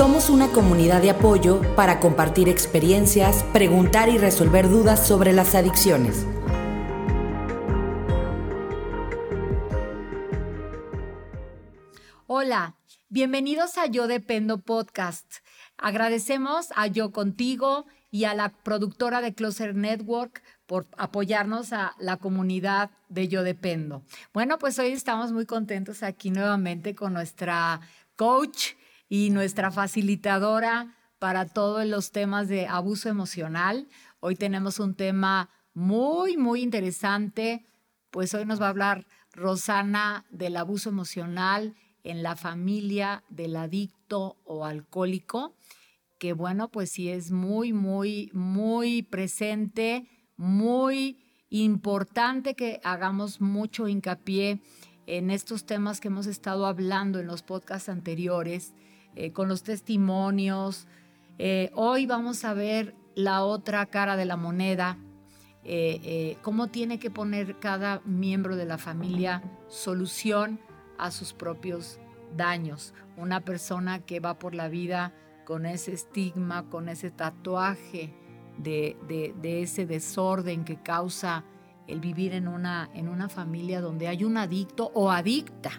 Somos una comunidad de apoyo para compartir experiencias, preguntar y resolver dudas sobre las adicciones. Hola, bienvenidos a Yo Dependo Podcast. Agradecemos a Yo Contigo y a la productora de Closer Network por apoyarnos a la comunidad de Yo Dependo. Bueno, pues hoy estamos muy contentos aquí nuevamente con nuestra coach y nuestra facilitadora para todos los temas de abuso emocional. Hoy tenemos un tema muy, muy interesante. Pues hoy nos va a hablar Rosana del abuso emocional en la familia del adicto o alcohólico, que bueno, pues sí es muy, muy, muy presente, muy importante que hagamos mucho hincapié en estos temas que hemos estado hablando en los podcasts anteriores, eh, con los testimonios. Eh, hoy vamos a ver la otra cara de la moneda, eh, cómo tiene que poner cada miembro de la familia solución a sus propios daños. Una persona que va por la vida con ese estigma, con ese tatuaje de, ese desorden que causa el vivir en una, en una familia donde hay un adicto o adicta,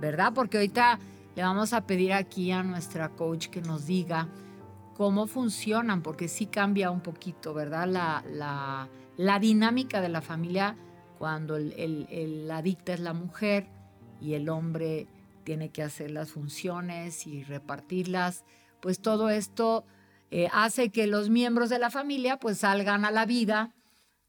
¿verdad? Porque ahorita le vamos a pedir aquí a nuestra coach que nos diga cómo funcionan, porque sí cambia un poquito, ¿verdad? La, la, dinámica de la familia cuando el, el, adicta es la mujer y el hombre tiene que hacer las funciones y repartirlas, pues todo esto eh, hace que los miembros de la familia pues salgan a la vida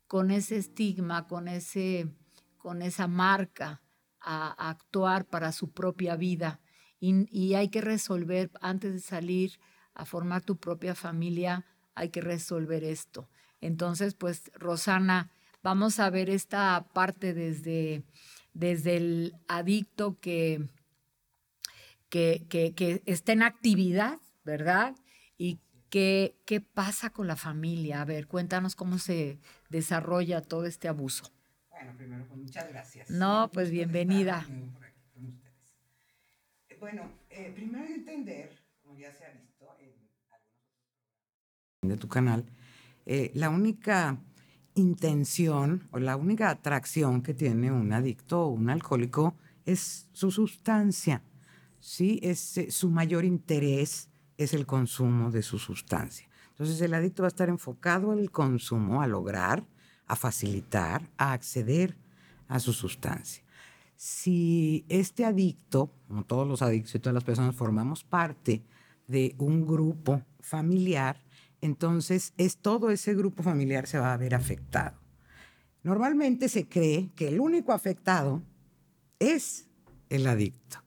con ese estigma, con, ese, con esa marca a, actuar para su propia vida. Y, hay que resolver, antes de salir a formar tu propia familia, hay que resolver esto. Entonces, pues, Rosana, vamos a ver esta parte desde desde el adicto que, que, que, está en actividad, ¿verdad? Qué, qué pasa con la familia. A ver, cuéntanos cómo se desarrolla todo este abuso. Bueno, primero, pues muchas gracias. No, pues bienvenida. Eh, bueno, eh, primero entender, como ya se ha visto en algunos de tu canal, eh, la única intención o la única atracción que tiene un adicto o un alcohólico es su sustancia. ¿sí? Es, eh, su mayor interés es el consumo de su sustancia. Entonces el adicto va a estar enfocado al consumo, a lograr, a facilitar, a acceder a su sustancia. Si este adicto, como todos los adictos y todas las personas, formamos parte de un grupo familiar, entonces es todo ese grupo familiar se va a ver afectado. Normalmente se cree que el único afectado es el adicto,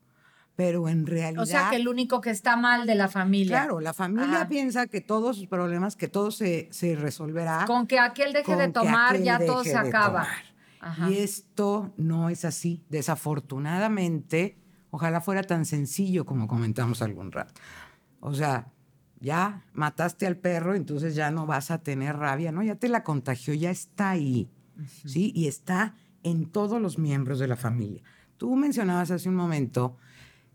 pero en realidad... O sea, que el único que está mal de la familia. Claro, la familia piensa que todos sus problemas, que todo se, se resolverá. Con que aquel deje de tomar, ya todo se acaba. Y esto no es así. Desafortunadamente, ojalá fuera tan sencillo como comentamos algún rato. O sea, ya mataste al perro, entonces ya no vas a tener rabia, ¿no? Ya te la contagió, ya está ahí, ¿sí? Y está en todos los miembros de la familia. Tú mencionabas hace un momento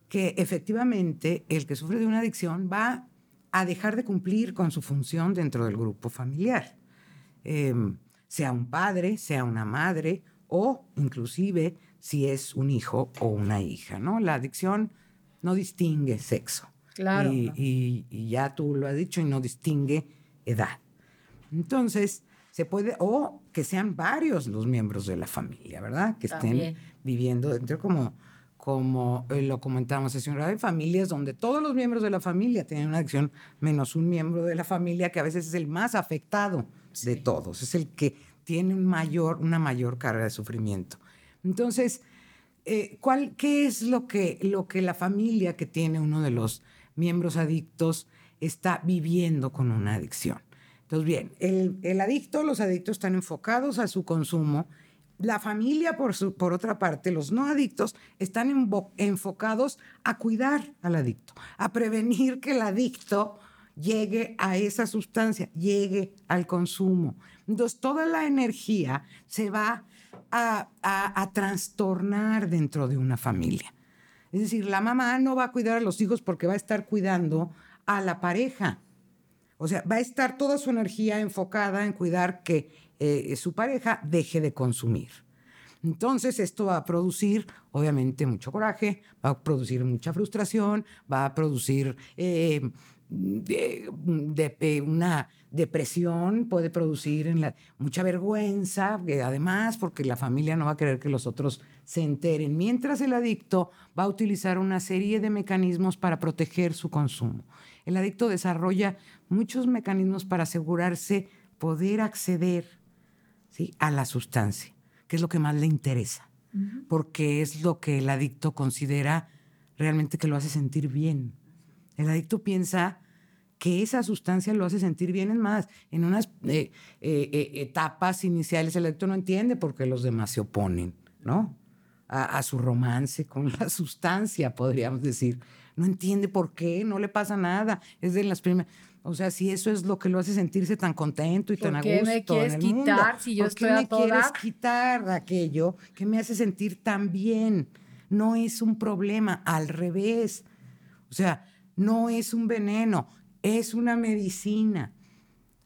que efectivamente el que sufre de una adicción va a dejar de cumplir con su función dentro del grupo familiar, em, sea un padre, sea una madre o inclusive si es un hijo o una hija, ¿no? La adicción no distingue sexo. Claro. Y, ya tú lo has dicho y no distingue edad. Entonces, se puede, o que sean varios los miembros de la familia, ¿verdad? Que estén viviendo dentro como, como eh, lo comentamos hace un rato, hay familias donde todos los miembros de la familia tienen una adicción, menos un miembro de la familia que a veces es el más afectado de todos, es el que tiene un mayor, una mayor carga de sufrimiento. Entonces, eh, ¿cuál, ¿qué es lo que, lo que la familia que tiene uno de los miembros adictos está viviendo con una adicción. Entonces, bien, el, adicto, los adictos están enfocados a su consumo. La familia, por, su, por otra parte, los no adictos, están enfocados a cuidar al adicto, a prevenir que el adicto llegue a esa sustancia, llegue al consumo. Entonces, toda la energía se va a trastornar dentro de una familia. Es decir, la mamá no va a cuidar a los hijos porque va a estar cuidando a la pareja. O sea, va a estar toda su energía enfocada en cuidar que eh, su pareja deje de consumir. Entonces esto va a producir, obviamente, mucho coraje, va a producir mucha frustración, va a producir eh, de, una depresión, puede producir mucha vergüenza, además, porque la familia no va a querer que los otros se enteren, mientras el adicto va a utilizar una serie de mecanismos para proteger su consumo. El adicto desarrolla muchos mecanismos para asegurarse poder acceder ¿sí? a la sustancia, que es lo que más le interesa, porque es lo que el adicto considera realmente que lo hace sentir bien. El adicto piensa que esa sustancia lo hace sentir bien, es más, en unas eh, eh, eh, etapas iniciales el adicto no entiende por qué los demás se oponen, ¿no? A, a, su romance con la sustancia, podríamos decir. No entiende por qué, no le pasa nada. Es de las primeras. O sea, si eso es lo que lo hace sentirse tan contento y tan a gusto. ¿Por qué me quieres quitar si yo ¿Por estoy qué me quieres quitar aquello que me hace sentir tan bien? No es un problema, al revés. O sea, no es un veneno, es una medicina.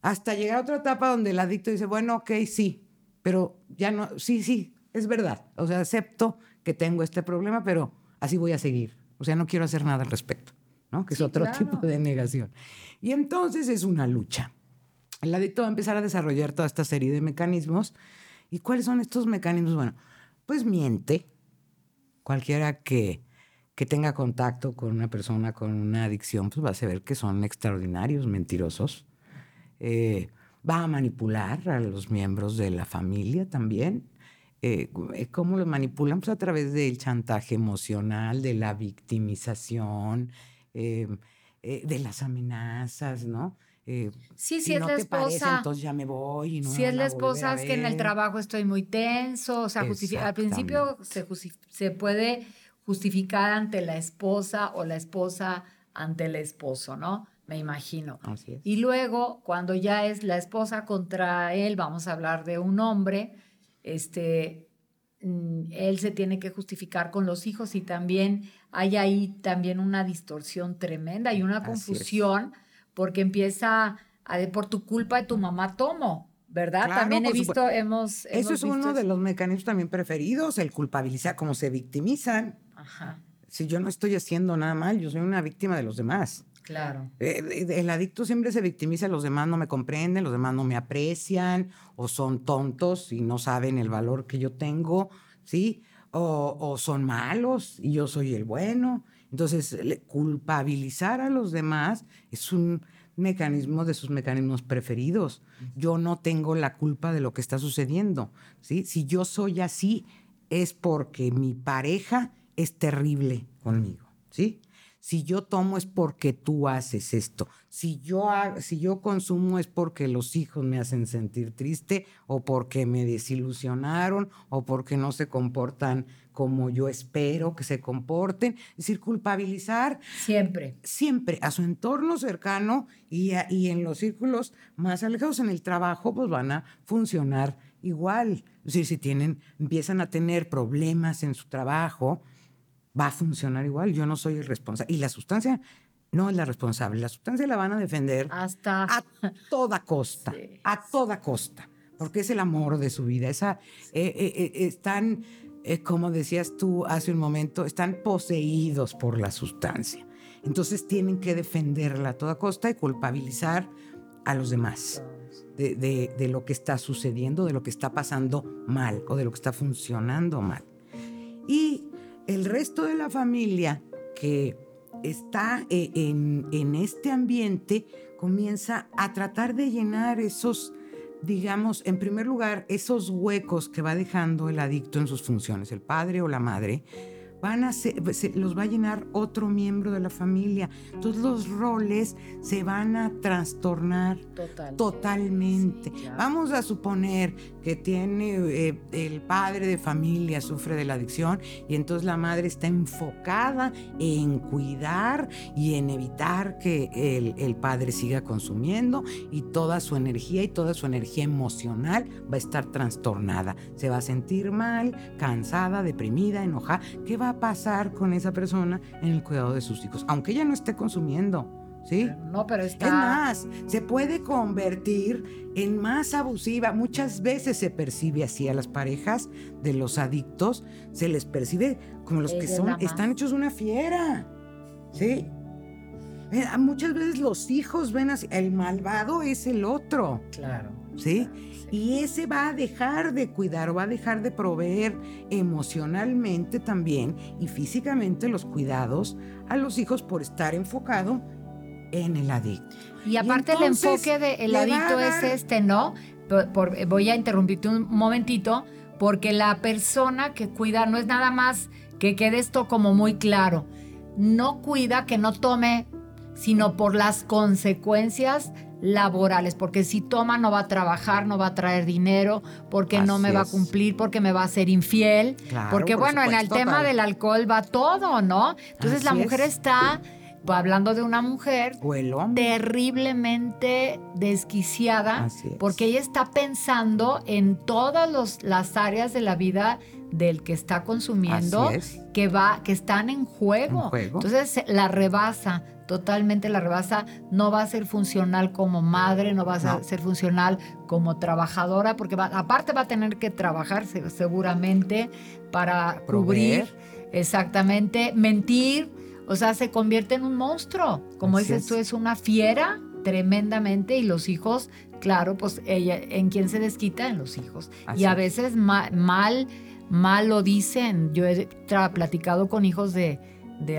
Hasta llegar a otra etapa donde el adicto dice, bueno, ok, sí, pero ya no, sí, sí, es verdad. O sea, acepto que tengo este problema, pero así voy a seguir. O sea, no quiero hacer nada al respecto, ¿no? Que es otro tipo de negación. Y entonces es una lucha. El adicto va a empezar a desarrollar toda esta serie de mecanismos. ¿Y cuáles son estos mecanismos? Bueno, pues miente. Cualquiera que que tenga contacto con una persona con una adicción, pues va a saber que son extraordinarios mentirosos. Eh, va a manipular a los miembros de la familia también. Eh, ¿Cómo lo manipulan? Pues a través del chantaje emocional, de la victimización, eh, de las amenazas, ¿no? sí, si, si es la esposa. entonces ya me voy. si es la esposa, es que en el trabajo estoy muy tenso. O sea, al principio se, se puede justificar ante la esposa o la esposa ante el esposo, ¿no? Me imagino. Así es. Y luego, cuando ya es la esposa contra él, vamos a hablar de un hombre, este, mm, él se tiene que justificar con los hijos y también hay ahí también una distorsión tremenda y una confusión porque empieza a de por tu culpa de tu mamá tomo. ¿verdad? también he visto, hemos, Eso es uno de los mecanismos también preferidos, el culpabilizar, como se victimizan. Si yo no estoy haciendo nada mal, yo soy una víctima de los demás. Claro. Eh, el adicto siempre se victimiza, los demás no me comprenden, los demás no me aprecian, o son tontos y no saben el valor que yo tengo, ¿sí? O, o son malos y yo soy el bueno. Entonces, culpabilizar a los demás es un mecanismo de sus mecanismos preferidos. Yo no tengo la culpa de lo que está sucediendo, ¿sí? Si yo soy así, es porque mi pareja es terrible conmigo, ¿sí? Si yo tomo es porque tú haces esto. Si yo, si yo consumo es porque los hijos me hacen sentir triste o porque me desilusionaron o porque no se comportan como yo espero que se comporten. Es decir, culpabilizar. Siempre. Siempre a su entorno cercano y, y en los círculos más alejados en el trabajo, pues van a funcionar igual. Es decir, si tienen, empiezan a tener problemas en su trabajo, va a funcionar igual. Yo no soy el responsable. Y la sustancia no es la responsable. La sustancia la van a defender hasta a toda costa, a toda costa, porque es el amor de su vida. Esa, eh, eh, eh, están, como decías tú hace un momento, están poseídos por la sustancia. Entonces tienen que defenderla a toda costa y culpabilizar a los demás. De, de lo que está sucediendo, de lo que está pasando mal o de lo que está funcionando mal. Y el resto de la familia que está eh, en, este ambiente comienza a tratar de llenar esos, digamos, en primer lugar, esos huecos que va dejando el adicto en sus funciones, el padre o la madre, van a se, los va a llenar otro miembro de la familia. Todos los roles se van a trastornar totalmente. Vamos a suponer que tiene eh, el padre de familia sufre de la adicción y entonces la madre está enfocada en cuidar y en evitar que el, el padre siga consumiendo y toda su energía y toda su energía emocional va a estar trastornada. Se va a sentir mal, cansada, deprimida, enojada. ¿Qué va pasar con esa persona en el cuidado de sus hijos, aunque ella no esté consumiendo. ¿Sí? No, pero está... Es más, se puede convertir en más abusiva. Muchas veces se percibe así a las parejas de los adictos, se les percibe como los que son, están hechos una fiera, ¿sí? Eh, muchas veces los hijos ven así, el malvado es el otro. Claro. ¿Sí? Y ese va a dejar de cuidar, va a dejar de proveer emocionalmente también y físicamente los cuidados a los hijos por estar enfocado en el adicto. Y aparte el enfoque del adicto es este, ¿no? voy a interrumpirte un momentito, porque la persona que cuida no es nada más que quede esto como muy claro. No cuida que no tome, sino por las consecuencias laborales, porque si toma no va a trabajar, no va a traer dinero, porque no me va a cumplir, porque me va a ser infiel, porque bueno, en el tema del alcohol va todo, ¿no? Entonces la mujer está hablando de una mujer terriblemente desquiciada porque ella está pensando en todas las áreas de la vida del que está consumiendo que va que están en juego. Entonces la rebasa, totalmente la rebasa, no va a ser funcional como madre, no va a ser funcional como trabajadora porque aparte va a tener que trabajar seguramente para cubrir exactamente, mentir, o sea, se convierte en un monstruo. Como dices tú, es una fiera tremendamente y los hijos, claro, pues ella, ¿en quién se desquita? En los hijos. y a veces mal, mal lo dicen. Yo he platicado con hijos de,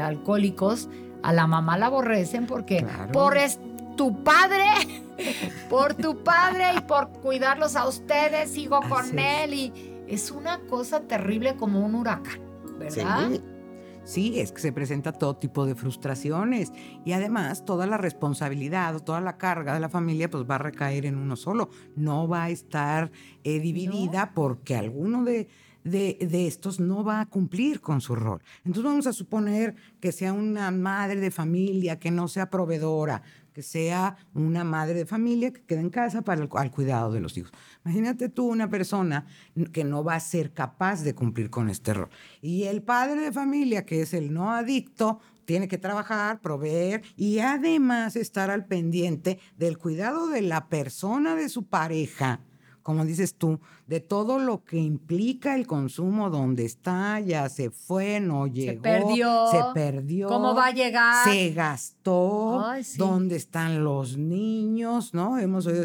alcohólicos, a la mamá la aborrecen porque por tu padre, por tu padre y por cuidarlos a ustedes, sigo con él y es una cosa terrible como un huracán, ¿verdad? Sí, es que se presenta todo tipo de frustraciones y además toda la responsabilidad, toda la carga de la familia pues va a recaer en uno solo, no va a estar eh, dividida porque alguno de, de, de, estos no va a cumplir con su rol. Entonces vamos a suponer que sea una madre de familia, que no sea proveedora, que sea una madre de familia que quede en casa para el, al cuidado de los hijos. Imagínate tú una persona que no va a ser capaz de cumplir con este rol. Y el padre de familia, que es el no adicto, tiene que trabajar, proveer y además estar al pendiente del cuidado de la persona de su pareja como dices tú, de todo lo que implica el consumo, dónde está, ya se fue, no llegó, se perdió, se perdió, cómo va a llegar, se gastó, dónde están los niños, ¿no? Hemos oído,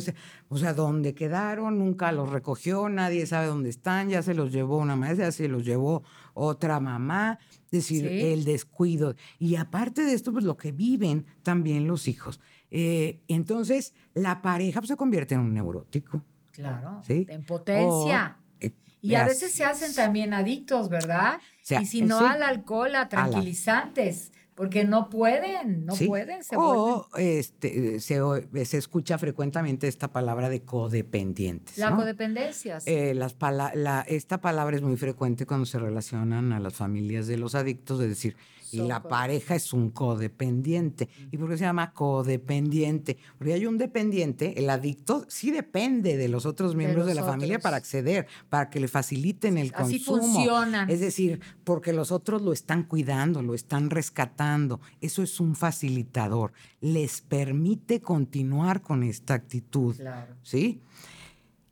o sea, dónde quedaron, nunca los recogió, nadie sabe dónde están, ya se los llevó una maestra, ya se los llevó otra mamá, es decir, el descuido. Y aparte de esto, pues lo que viven también los hijos. Eh, entonces, la pareja pues, se convierte en un neurótico. Claro, en potencia. Eh, y a veces se hacen también adictos, ¿verdad? y si no al alcohol, a tranquilizantes. Porque no pueden, no pueden. Se o este, se, se, escucha frecuentemente esta palabra de codependientes. La codependencia. Sí. Eh, las la, esta palabra es muy frecuente cuando se relacionan a las familias de los adictos, de decir, y la pareja es un codependiente. ¿Y por qué se llama codependiente? Porque hay un dependiente, el adicto sí depende de los otros miembros de, la familia para acceder, para que le faciliten el Así consumo. Es decir, porque los otros lo están cuidando, lo están rescatando. Eso es un facilitador. Les permite continuar con esta actitud. ¿Sí?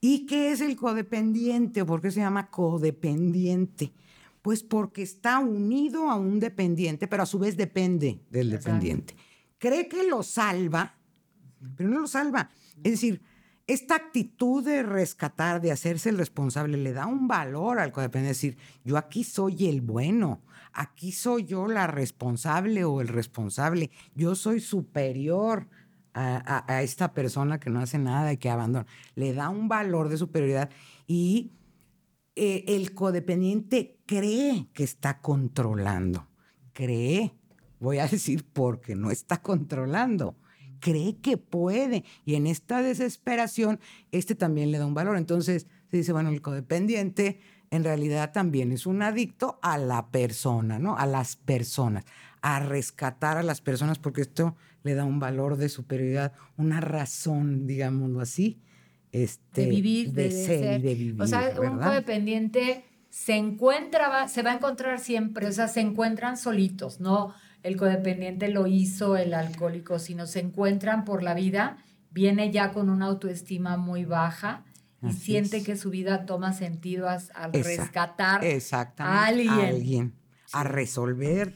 ¿Y qué es el codependiente? ¿Por qué se llama codependiente? Pues porque está unido a un dependiente, pero a su vez depende del dependiente. Cree que lo salva, pero no lo salva. Es decir, esta actitud de rescatar, de hacerse el responsable, le da un valor al codependiente. Es decir, yo aquí soy el bueno, aquí soy yo la responsable o el responsable, yo soy superior a, a esta persona que no hace nada y que abandona. Le da un valor de superioridad y eh, el codependiente cree que está controlando. Cree, voy a decir porque no está controlando. Cree que puede. Y en esta desesperación, este también le da un valor. Entonces se dice, bueno, el codependiente en realidad también es un adicto a la persona, ¿no? A las personas, a rescatar a las personas porque esto le da un valor de superioridad, una razón, digámoslo así, este, de vivir, de, ser, de vivir. O sea, un codependiente se encuentra, se va a encontrar siempre, o sea, se encuentran solitos, ¿no? el codependiente lo hizo el alcohólico, sino se encuentran por la vida, viene ya con una autoestima muy baja y siente que su vida toma sentido al rescatar a alguien. A, resolver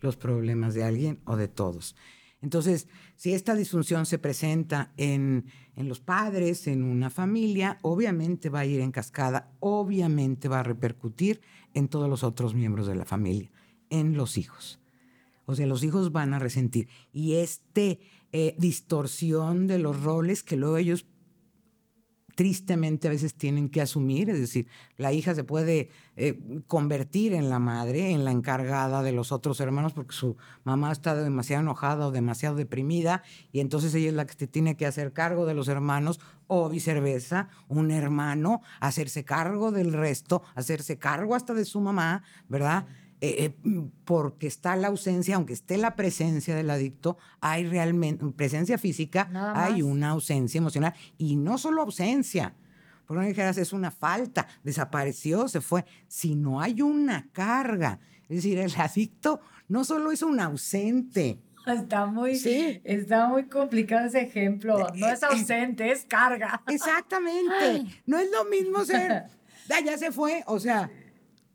los problemas de alguien o de todos. Entonces, si esta disfunción se presenta en, en, los padres, en una familia, obviamente va a ir en cascada, obviamente va a repercutir en todos los otros miembros de la familia, en los hijos. O sea, los hijos van a resentir. Y este eh, distorsión de los roles que luego ellos tristemente a veces tienen que asumir, es decir, la hija se puede eh, convertir en la madre, en la encargada de los otros hermanos porque su mamá está demasiado enojada o demasiado deprimida y entonces ella es la que tiene que hacer cargo de los hermanos o viceversa, un hermano hacerse cargo del resto, hacerse cargo hasta de su mamá, ¿verdad? Eh, eh, porque está la ausencia, aunque esté la presencia del adicto, hay realmente presencia física, hay una ausencia emocional y no solo ausencia. Por no dijeras, es una falta, desapareció, se fue, sino hay una carga. Es decir, el adicto no solo es un ausente, Está muy, está muy complicado ese ejemplo. No es ausente, es carga. Exactamente. No es lo mismo ser, ya se fue, o sea,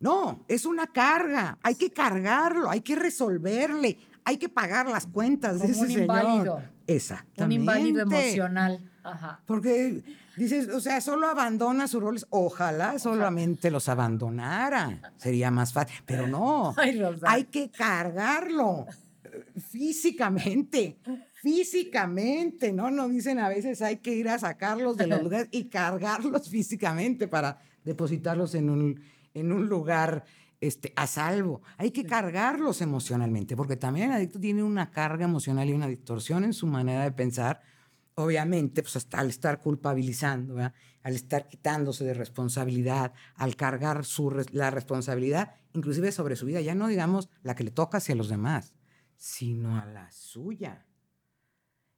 no, es una carga. Hay que cargarlo, hay que resolverle, hay que pagar las cuentas de ese un Inválido. Exactamente. Un inválido emocional. Ajá. Porque dices, o sea, solo abandona sus roles. Ojalá solamente los abandonara. Sería más fácil. Pero no. hay que cargarlo físicamente. Físicamente, ¿no? Nos dicen a veces hay que ir a sacarlos de los lugares y cargarlos físicamente para depositarlos en un, en un lugar este, a salvo. Hay que cargarlos emocionalmente, porque también el adicto tiene una carga emocional y una distorsión en su manera de pensar, obviamente, pues hasta al estar culpabilizando, al estar quitándose de responsabilidad, al cargar su, la responsabilidad, inclusive sobre su vida, ya no digamos la que le toca hacia los demás, sino a la suya.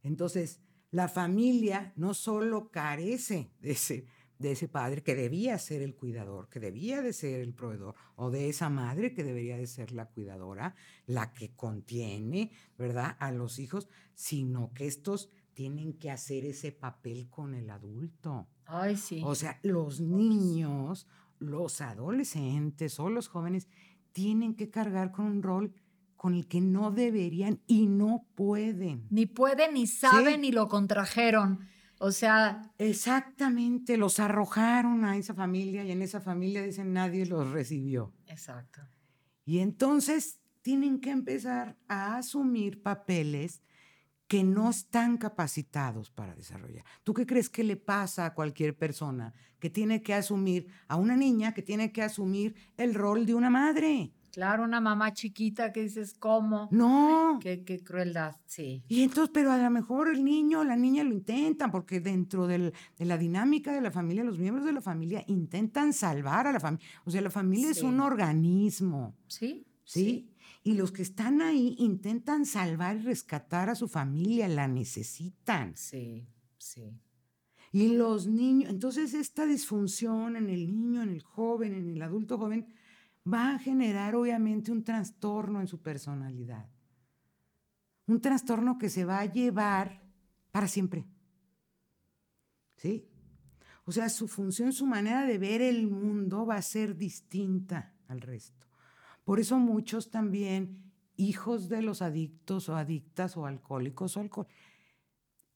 Entonces, la familia no solo carece de ese de ese padre que debía ser el cuidador, que debía de ser el proveedor, o de esa madre que debería de ser la cuidadora, la que contiene, ¿verdad?, a los hijos, sino que estos tienen que hacer ese papel con el adulto. Ay, sí. O sea, los niños, los adolescentes o los jóvenes tienen que cargar con un rol con el que no deberían y no pueden. Ni pueden, ni saben, ni lo contrajeron. O sea... Exactamente, los arrojaron a esa familia y en esa familia dicen nadie los recibió. Exacto. Y entonces tienen que empezar a asumir papeles que no están capacitados para desarrollar. ¿Tú qué crees que le pasa a cualquier persona que tiene que asumir, a una niña que tiene que asumir el rol de una madre? Claro, una mamá chiquita que dices, ¿cómo? No. Qué, crueldad, sí. Y entonces, pero a lo mejor el niño o la niña lo intentan, porque dentro de la dinámica de la familia, los miembros de la familia intentan salvar a la familia. O sea, la familia es un organismo. ¿Sí? ¿Sí? Y los que están ahí intentan salvar y rescatar a su familia, la necesitan. Sí, sí. Y los niños, entonces esta disfunción en el niño, en el joven, en el adulto joven, va a generar obviamente un trastorno en su personalidad. Un trastorno que se va a llevar para siempre. ¿Sí? O sea, su función, su manera de ver el mundo va a ser distinta al resto. Por eso muchos también, hijos de los adictos o adictas o alcohólicos o alcohol,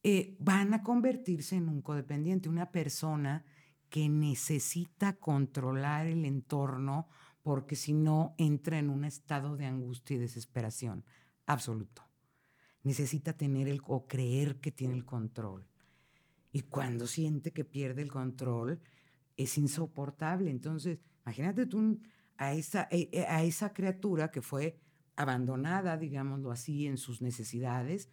eh, van a convertirse en un codependiente, una persona que necesita controlar el entorno porque si no entra en un estado de angustia y desesperación absoluto. Necesita tener el o creer que tiene el control. Y cuando siente que pierde el control, es insoportable. Entonces, imagínate tú a esa, eh, eh, a esa criatura que fue abandonada, digámoslo así, en sus necesidades,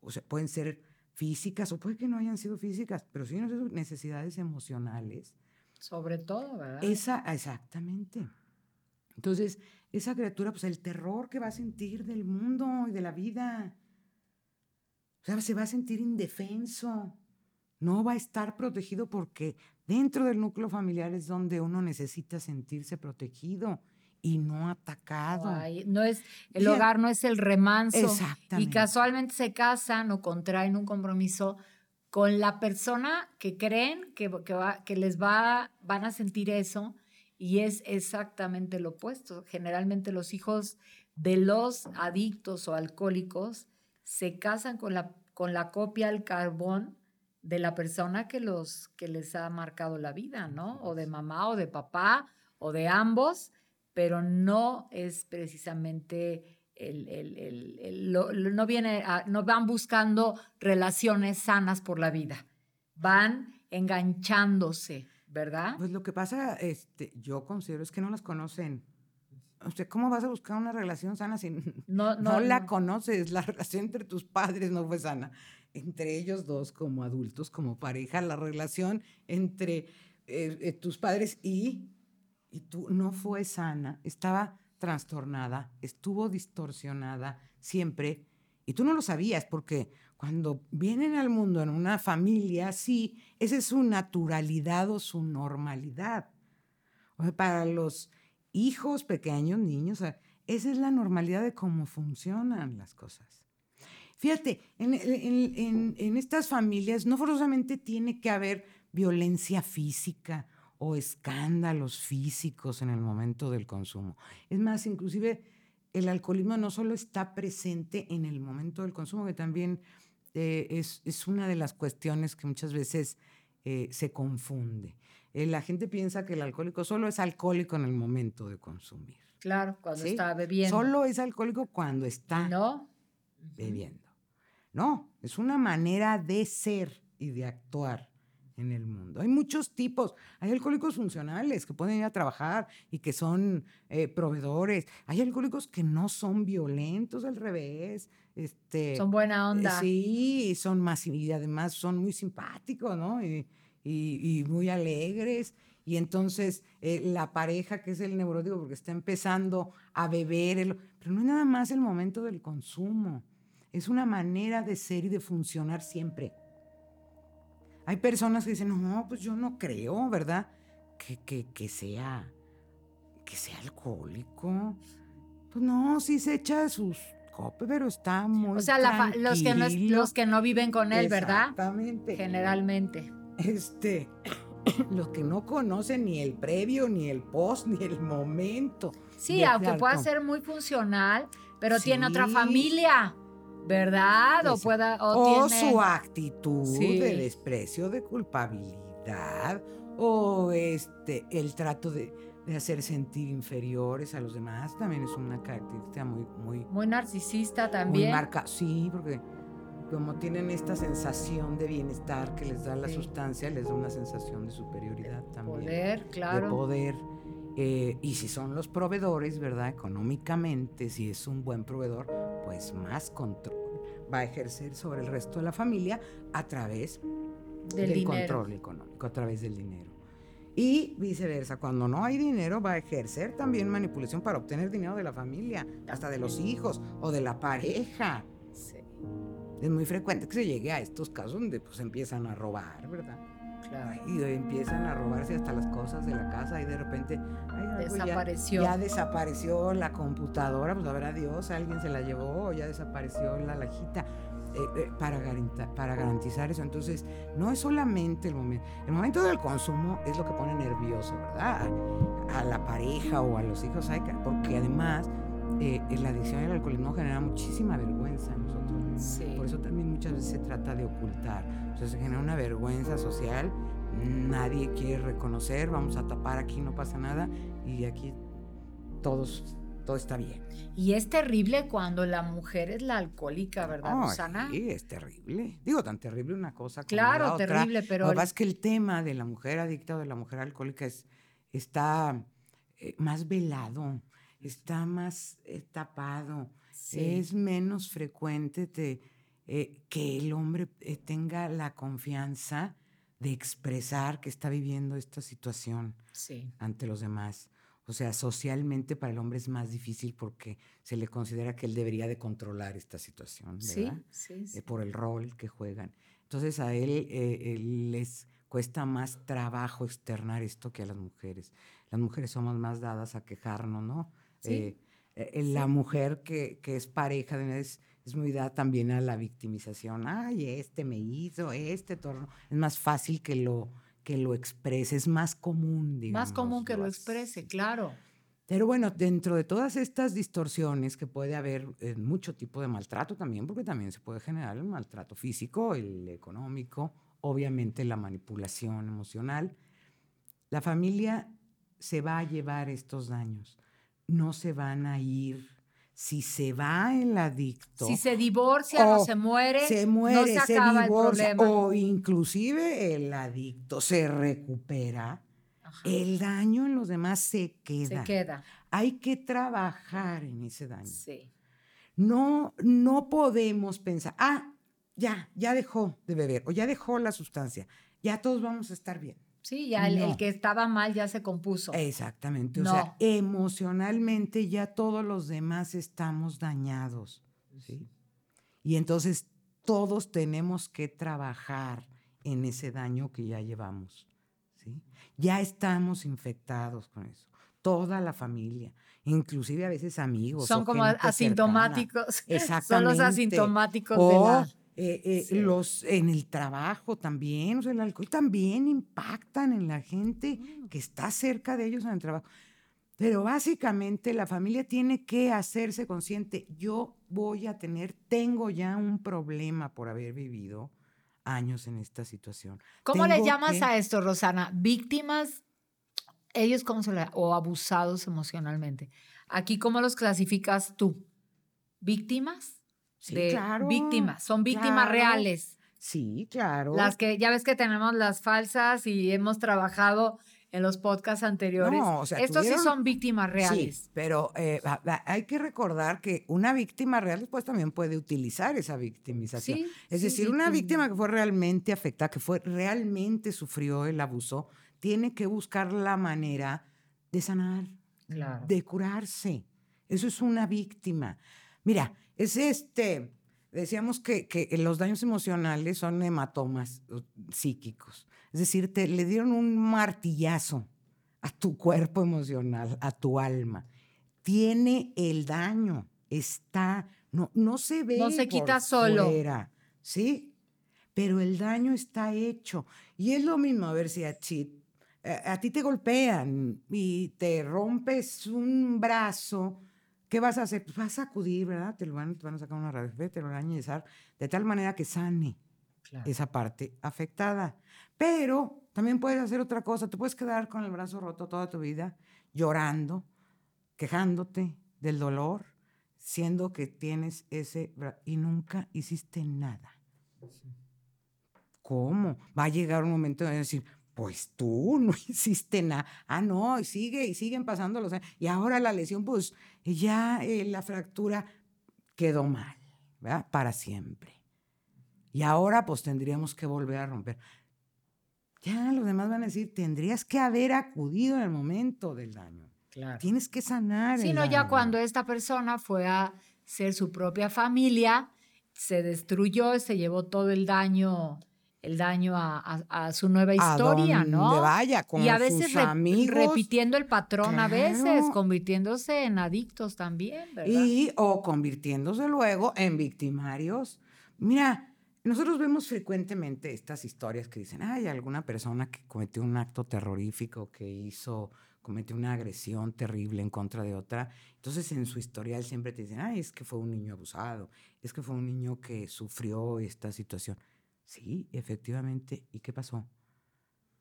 o sea, pueden ser físicas o puede que no hayan sido físicas, pero sí necesidades emocionales. Sobre todo, ¿verdad? Esa, exactamente. Entonces, esa criatura, pues el terror que va a sentir del mundo y de la vida, o sea, se va a sentir indefenso, no va a estar protegido porque dentro del núcleo familiar es donde uno necesita sentirse protegido y no atacado. no es, el hogar no es el remanso. Exactamente. Y casualmente se casan o contraen un compromiso con la persona que creen que, que, va, que les va, van a sentir eso y es exactamente lo opuesto. Generalmente los hijos de los adictos o alcohólicos se casan con la, con la copia al carbón de la persona que, los, que les ha marcado la vida, ¿no? O de mamá o de papá o de ambos, pero no es precisamente el, el, no viene, no van buscando relaciones sanas por la vida, van enganchándose, ¿verdad? Pues lo que pasa, este, yo considero es que no las conocen. O sea, ¿cómo vas a buscar una relación sana si no, no, la conoces? La relación entre tus padres no fue sana. Entre ellos dos, como adultos, como pareja, la relación entre eh, eh, tus padres y, y tú no fue sana. Estaba trastornada, estuvo distorsionada siempre. Y tú no lo sabías porque cuando vienen al mundo en una familia así, esa es su naturalidad o su normalidad. Para los hijos pequeños, niños, esa es la normalidad de cómo funcionan las cosas. Fíjate, en, en estas familias no forzosamente tiene que haber violencia física o escándalos físicos en el momento del consumo. Es más, inclusive el alcoholismo no solo está presente en el momento del consumo, que también eh, es, una de las cuestiones que muchas veces eh, se confunde. Eh, la gente piensa que el alcohólico solo es alcohólico en el momento de consumir. Claro, cuando está bebiendo. Solo es alcohólico cuando está bebiendo. No, es una manera de ser y de actuar en el mundo. Hay muchos tipos. Hay alcohólicos funcionales que pueden ir a trabajar y que son eh, proveedores. Hay alcohólicos que no son violentos, al revés. Este, son buena onda. sí, son más y además son muy simpáticos, ¿no? Y, muy alegres. Y entonces eh, la pareja que es el neurótico porque está empezando a beber, pero no es nada más el momento del consumo. Es una manera de ser y de funcionar siempre. Hay personas que dicen, no, pues yo no creo, ¿verdad? Que, que, sea, que sea alcohólico. Pues no, sí se echa sus copes, pero está muy. O sea, los, que no, los que no viven con él, ¿verdad? Exactamente. Generalmente. Este, los que no conocen ni el previo, ni el post, ni el momento. Sí, aunque pueda ser muy funcional, pero tiene otra familia. ¿Verdad? O pueda o, su actitud de desprecio, de culpabilidad, o este el trato de, hacer sentir inferiores a los demás también es una característica muy muy muy narcisista también. Muy marca, sí, porque como tienen esta sensación de bienestar que les da la sustancia, les da una sensación de superioridad también. Poder, claro. De poder. Eh, y si son los proveedores, ¿verdad? Económicamente, si es un buen proveedor, pues más control va a ejercer sobre el resto de la familia a través del, control económico, a través del dinero. Y viceversa, cuando no hay dinero va a ejercer también manipulación para obtener dinero de la familia, hasta de los hijos o de la pareja. Sí. Es muy frecuente que se llegue a estos casos donde pues empiezan a robar, ¿verdad? Y empiezan a robarse hasta las cosas de la casa y de repente desapareció. Ya, desapareció la computadora, pues a ver a Dios, alguien se la llevó, ya desapareció la lajita. Eh, eh, para, para garantizar eso. Entonces, no es solamente el momento. El momento del consumo es lo que pone nervioso, ¿verdad? A la pareja o a los hijos, porque además eh, la adicción al alcoholismo genera muchísima vergüenza en nosotros. Por eso también muchas veces se trata de ocultar. Entonces se genera una vergüenza social, nadie quiere reconocer, vamos a tapar aquí, no pasa nada, y aquí todos todo está bien. Y es terrible cuando la mujer es la alcohólica, ¿verdad, Susana? Sí, es terrible. Digo, tan terrible una cosa como claro, la otra. terrible, pero... Lo que es que el tema de la mujer adicta o de la mujer alcohólica es, está eh, más velado está más eh, tapado, es menos frecuente eh, que el hombre eh, tenga la confianza de expresar que está viviendo esta situación ante los demás. O sea, socialmente para el hombre es más difícil porque se le considera que él debería de controlar esta situación, ¿verdad? Sí, por el rol que juegan. Entonces a él, él es cuesta más trabajo externar esto que a las mujeres. Las mujeres somos más dadas a quejarnos, ¿no? Eh, eh, la mujer que, que, es pareja es, es muy dada también a la victimización. Ay, este me hizo, este torno. Es más fácil que lo, que lo exprese, es más común, digamos. Más común que lo exprese, claro. Pero bueno, dentro de todas estas distorsiones que puede haber en mucho tipo de maltrato también, porque también se puede generar el maltrato físico, el económico, obviamente la manipulación emocional, la familia se va a llevar estos daños, no se van a ir. Si se va el adicto. Si se divorcia o se muere, se muere, se, divorcia, O inclusive el adicto se recupera el daño en los demás se queda. Se queda. Hay que trabajar en ese daño. Sí. No, no podemos pensar, ah, ya, ya dejó de beber o ya dejó la sustancia, ya todos vamos a estar bien. Sí, ya el, que estaba mal ya se compuso. Exactamente. O sea, emocionalmente ya todos los demás estamos dañados. ¿sí? Y entonces todos tenemos que trabajar en ese daño que ya llevamos. Ya estamos infectados con eso. Toda la familia, inclusive a veces amigos. Son como asintomáticos. Exactamente. Son los asintomáticos de la... Eh, eh, los en el trabajo también, o sea, el alcohol también impactan en la gente mm. que está cerca de ellos en el trabajo. Pero básicamente la familia tiene que hacerse consciente, yo voy a tener, tengo ya un problema por haber vivido años en esta situación. ¿Cómo le llamas a esto, Rosana? ¿Víctimas? ¿Ellos cómo se le... o abusados emocionalmente? Aquí, ¿cómo los clasificas tú? ¿Víctimas? Sí, claro. Víctimas, son víctimas reales. Sí, claro. Las que ya ves que tenemos las falsas y hemos trabajado en los podcasts anteriores. No, o sea, Estos sí son víctimas reales. Sí, pero eh, hay que recordar que una víctima real después también puede utilizar esa victimización. es decir, una víctima que fue realmente afectada, que fue realmente sufrió el abuso, tiene que buscar la manera de sanar, de curarse. Eso es una víctima. Mira, es este, decíamos que, que los daños emocionales son hematomas psíquicos. Es decir, te, le dieron un martillazo a tu cuerpo emocional, a tu alma. Tiene el daño, está, no, no se ve. No se quita solo. ¿sí? Pero el daño está hecho. Y es lo mismo, a ver si a, ti, a, ti te golpean y te rompes un brazo. ¿Qué vas a hacer? Pues vas a acudir, ¿verdad? Te, lo van, te van a sacar una radio, te lo van a añezar de tal manera que sane esa parte afectada. Pero también puedes hacer otra cosa, te puedes quedar con el brazo roto toda tu vida, llorando, quejándote del dolor, siendo que tienes ese y nunca hiciste nada. ¿Cómo? Va a llegar un momento de decir, pues tú no hiciste nada. Ah, no, y sigue, y siguen pasando los años. Y ahora la lesión, pues ya eh, la fractura quedó mal, ¿verdad? Para siempre. Y ahora pues tendríamos que volver a romper. Ya los demás van a decir, tendrías que haber acudido en el momento del daño. Claro. Tienes que sanar. Sino ya cuando esta persona fue a ser su propia familia, se destruyó, se llevó todo el daño el daño a, su nueva historia, a ¿no? vaya, con y a veces repitiendo el patrón a veces, convirtiéndose en adictos también, ¿verdad? Y o convirtiéndose luego en victimarios. Mira, nosotros vemos frecuentemente estas historias que dicen, hay alguna persona que cometió un acto terrorífico, que hizo, cometió una agresión terrible en contra de otra. Entonces en su historial siempre te dicen, ay, es que fue un niño abusado, es que fue un niño que sufrió esta situación. Sí, efectivamente. ¿Y qué pasó?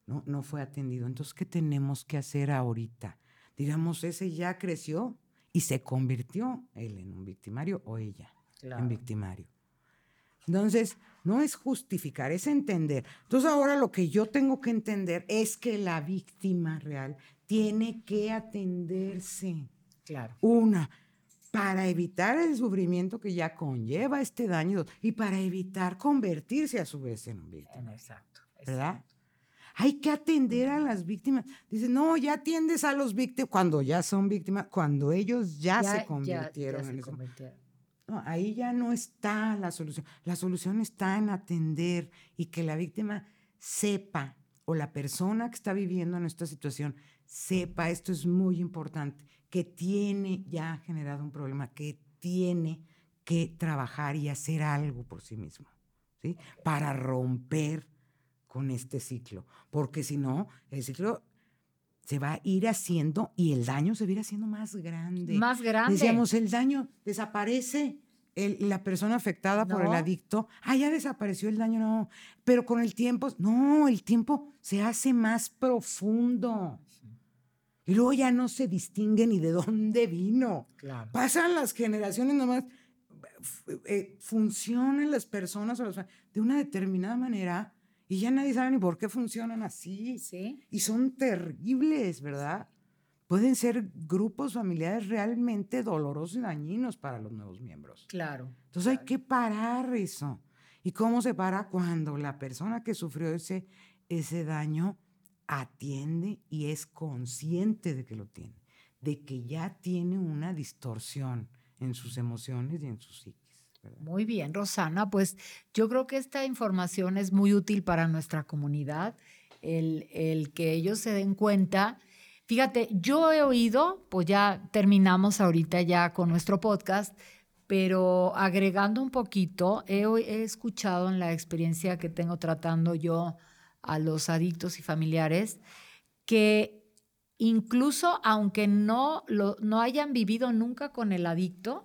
No, no fue atendido. Entonces, ¿qué tenemos que hacer ahorita? Digamos, ese ya creció y se convirtió él en un victimario o ella en victimario. Entonces, no es justificar, es entender. Entonces, ahora lo que yo tengo que entender es que la víctima real tiene que atenderse. Claro. Una, para evitar el sufrimiento que ya conlleva este daño y para evitar convertirse a su vez en un víctima. Exacto. ¿Verdad? Hay que atender a las víctimas. Dice, no, ya atiendes a los víctimas cuando ya son víctimas, cuando ellos ya, se convirtieron en eso ahí ya no está la solución. La solución está en atender y que la víctima sepa o la persona que está viviendo en esta situación sepa, esto es muy importante, que tiene ya generado un problema, que tiene que trabajar y hacer algo por sí mismo, ¿sí? Para romper con este ciclo, porque si no, el ciclo se va a ir haciendo y el daño se va a ir haciendo más grande. Más grande. Decíamos, el daño desaparece. la persona afectada por el adicto, ah, ya desapareció el daño, no. Pero con el tiempo, no, el tiempo se hace más profundo. Y luego ya no se distingue ni de dónde vino. Pasan las generaciones nomás, eh, funcionan las personas de una determinada manera y ya nadie sabe ni por qué funcionan así. Sí. Y son terribles, ¿verdad? Pueden ser grupos familiares realmente dolorosos y dañinos para los nuevos miembros. Claro. Entonces hay que parar eso. ¿Y cómo se para? Cuando la persona que sufrió ese, ese daño atiende y es consciente de que lo tiene, de que ya tiene una distorsión en sus emociones y en su psique. Muy bien, Rosana, pues yo creo que esta información es muy útil para nuestra comunidad, el, el que ellos se den cuenta. Fíjate, yo he oído, pues ya terminamos ahorita ya con nuestro podcast, pero agregando un poquito, he, he escuchado en la experiencia que tengo tratando yo a los adictos y familiares, que incluso aunque no, lo, no hayan vivido nunca con el adicto,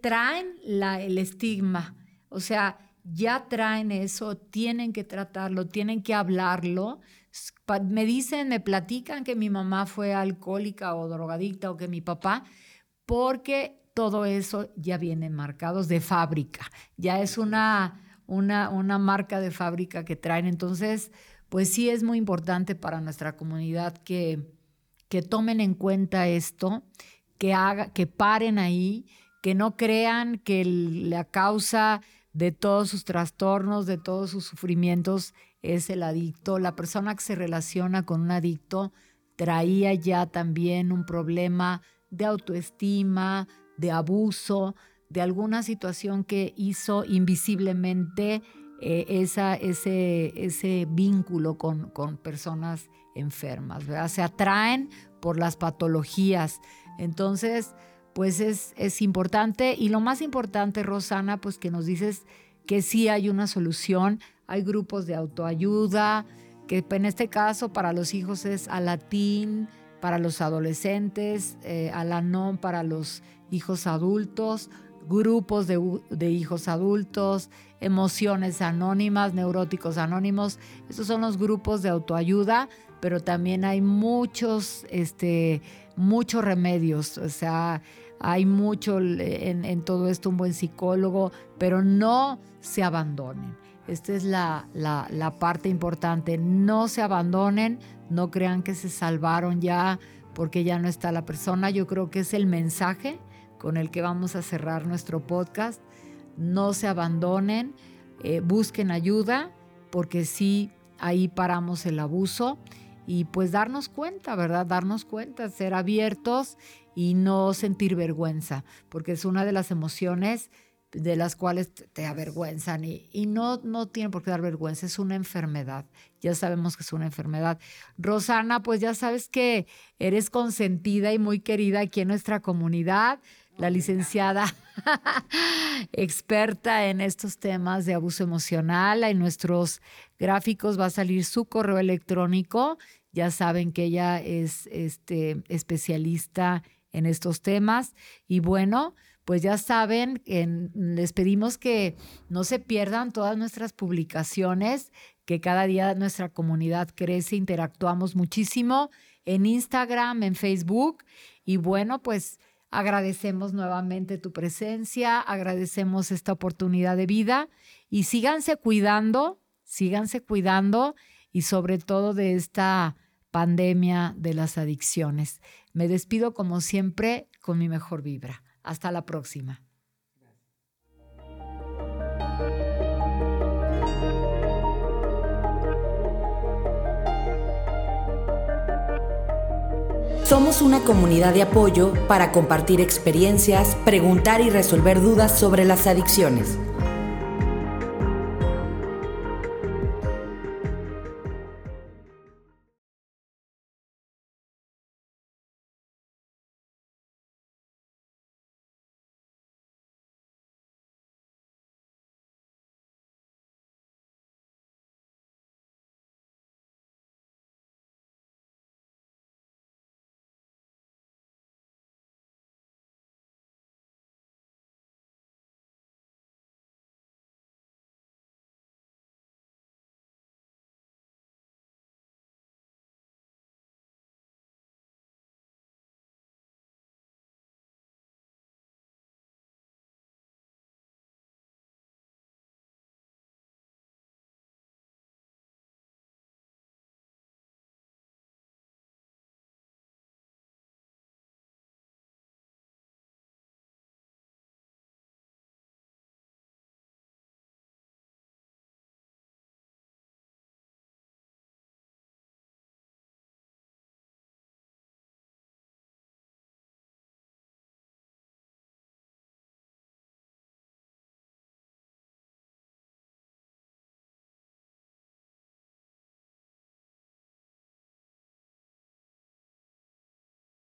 traen la, el estigma, o sea, ya traen eso, tienen que tratarlo, tienen que hablarlo. Me dicen, me platican que mi mamá fue alcohólica o drogadicta o que mi papá, porque todo eso ya viene marcados de fábrica, ya es. una, una, una marca de fábrica que traen. Entonces, pues sí es muy importante para nuestra comunidad que, que tomen en cuenta esto, que, haga, que paren ahí, que no crean que la causa de todos sus trastornos, de todos sus sufrimientos es el adicto. La persona que se relaciona con un adicto traía ya también un problema de autoestima, de abuso, de alguna situación que hizo invisiblemente eh, esa, ese, ese vínculo con, con personas enfermas, Se atraen por las patologías. Entonces, pues es, es importante. Y lo más importante, Rosana, pues que nos dices que sí hay una solución. Hay grupos de autoayuda, que en este caso para los hijos es a para los adolescentes, eh, Alanon para los hijos adultos, grupos de, de, hijos adultos, emociones anónimas, neuróticos anónimos. Estos son los grupos de autoayuda, pero también hay muchos, este, muchos remedios. O sea, hay mucho en, todo esto, un buen psicólogo, pero no se abandonen. Esta es la, la, parte importante. No se abandonen, no crean que se salvaron ya porque ya no está la persona. Yo creo que es el mensaje con el que vamos a cerrar nuestro podcast. No se abandonen, eh, busquen ayuda, porque sí, ahí paramos el abuso y pues darnos cuenta, ¿verdad? Darnos cuenta, ser abiertos y no sentir vergüenza, porque es una de las emociones de las cuales te avergüenzan y, y, no, no tiene por qué dar vergüenza, es una enfermedad, ya sabemos que es una enfermedad. Rosana, pues ya sabes que eres consentida y muy querida aquí en nuestra comunidad, la licenciada experta en estos temas de abuso emocional, en nuestros gráficos va a salir su correo electrónico, ya saben que ella es este, especialista en estos temas. Y bueno, pues ya saben, les pedimos que no se pierdan todas nuestras publicaciones, que cada día nuestra comunidad crece, interactuamos muchísimo en Instagram, en Facebook. Y bueno, pues agradecemos nuevamente tu presencia, agradecemos esta oportunidad de vida y síganse cuidando, síganse cuidando y sobre todo de esta pandemia de las adicciones. Me despido como siempre con mi mejor vibra. Hasta la próxima. Somos una comunidad de apoyo para compartir experiencias, preguntar y resolver dudas sobre las adicciones.